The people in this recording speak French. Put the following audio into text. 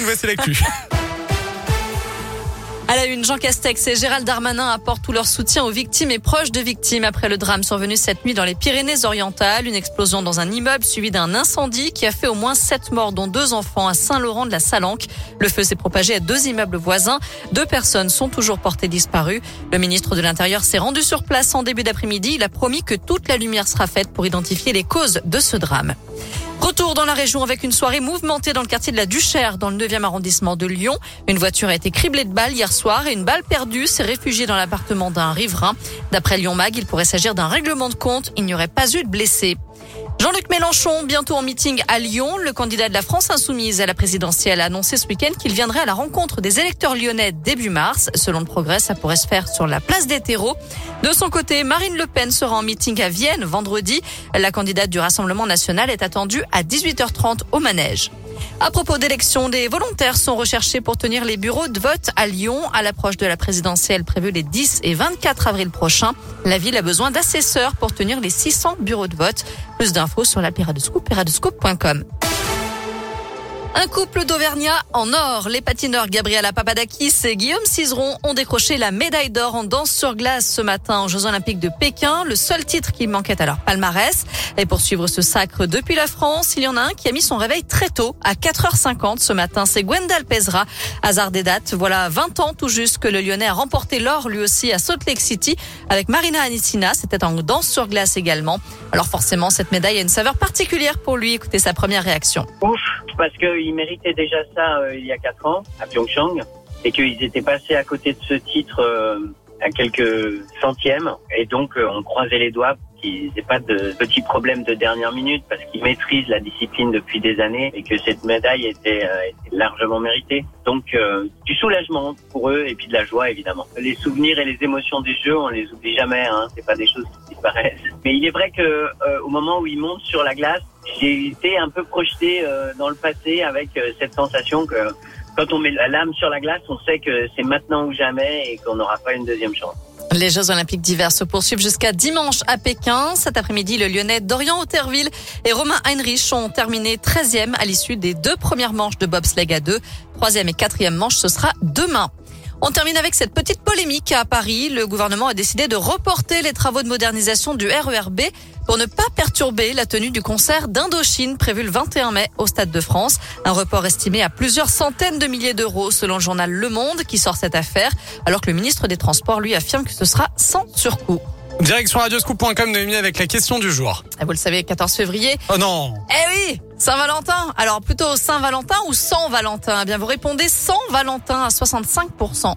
Corinne, voici l'actu. À la une, Jean Castex et Gérald Darmanin apportent tout leur soutien aux victimes et proches de victimes après le drame survenu cette nuit dans les Pyrénées-Orientales. Une explosion dans un immeuble suivi d'un incendie qui a fait au moins sept morts, dont deux enfants à Saint-Laurent de la Salanque. Le feu s'est propagé à deux immeubles voisins. Deux personnes sont toujours portées disparues. Le ministre de l'Intérieur s'est rendu sur place en début d'après-midi. Il a promis que toute la lumière sera faite pour identifier les causes de ce drame. Retour dans la région avec une soirée mouvementée dans le quartier de la Duchère, dans le 9e arrondissement de Lyon. Une voiture a été criblée de balles hier soir et une balle perdue s'est réfugiée dans l'appartement d'un riverain. D'après Lyon Mag, il pourrait s'agir d'un règlement de compte. Il n'y aurait pas eu de blessés. Jean-Luc Mélenchon, bientôt en meeting à Lyon, le candidat de la France insoumise à la présidentielle a annoncé ce week-end qu'il viendrait à la rencontre des électeurs lyonnais début mars. Selon le progrès, ça pourrait se faire sur la place des terreaux. De son côté, Marine Le Pen sera en meeting à Vienne vendredi. La candidate du Rassemblement national est attendue à 18h30 au manège. À propos d'élections, des volontaires sont recherchés pour tenir les bureaux de vote à Lyon à l'approche de la présidentielle prévue les 10 et 24 avril prochains. La ville a besoin d'assesseurs pour tenir les 600 bureaux de vote. Plus d'infos sur la un couple d'Auvergnats en or. Les patineurs Gabriela Papadakis et Guillaume Cizeron ont décroché la médaille d'or en danse sur glace ce matin aux Jeux Olympiques de Pékin, le seul titre qui manquait à leur palmarès. Et pour suivre ce sacre depuis la France, il y en a un qui a mis son réveil très tôt, à 4h50 ce matin. C'est Gwendal Pezra. Hasard des dates, voilà 20 ans tout juste que le Lyonnais a remporté l'or lui aussi à Salt Lake City avec Marina Anissina. C'était en danse sur glace également. Alors forcément, cette médaille a une saveur particulière pour lui. Écoutez sa première réaction. Ouf, parce qu'il méritait déjà ça euh, il y a quatre ans à Pyeongchang et qu'ils étaient passés à côté de ce titre euh, à quelques centièmes et donc euh, on croisait les doigts qu'ils n'aient pas de petits problèmes de dernière minute parce qu'ils maîtrisent la discipline depuis des années et que cette médaille était, largement méritée. Donc du soulagement pour eux et puis de la joie évidemment. Les souvenirs et les émotions des jeux, on les oublie jamais. Hein. C'est pas des choses qui disparaissent. Mais il est vrai que au moment où ils montent sur la glace, j'ai été un peu projeté euh, dans le passé avec euh, cette sensation que quand on met la lame sur la glace, on sait que c'est maintenant ou jamais et qu'on n'aura pas une deuxième chance. Les Jeux Olympiques d'hiver se poursuivent jusqu'à dimanche à Pékin. Cet après-midi, le Lyonnais Dorian Auterville et Romain Heinrich ont terminé 13e à l'issue des deux premières manches de bobsleigh à deux. Troisième et quatrième manche, ce sera demain. On termine avec cette petite polémique à Paris. Le gouvernement a décidé de reporter les travaux de modernisation du RERB pour ne pas perturber la tenue du concert d'Indochine prévu le 21 mai au Stade de France. Un report estimé à plusieurs centaines de milliers d'euros selon le journal Le Monde qui sort cette affaire, alors que le ministre des Transports lui affirme que ce sera sans surcoût. Direction radioscoop.com Noémie avec la question du jour. Ah, vous le savez, 14 février. Oh non Eh oui Saint-Valentin Alors plutôt Saint-Valentin ou sans Valentin Eh bien vous répondez sans Valentin à 65%.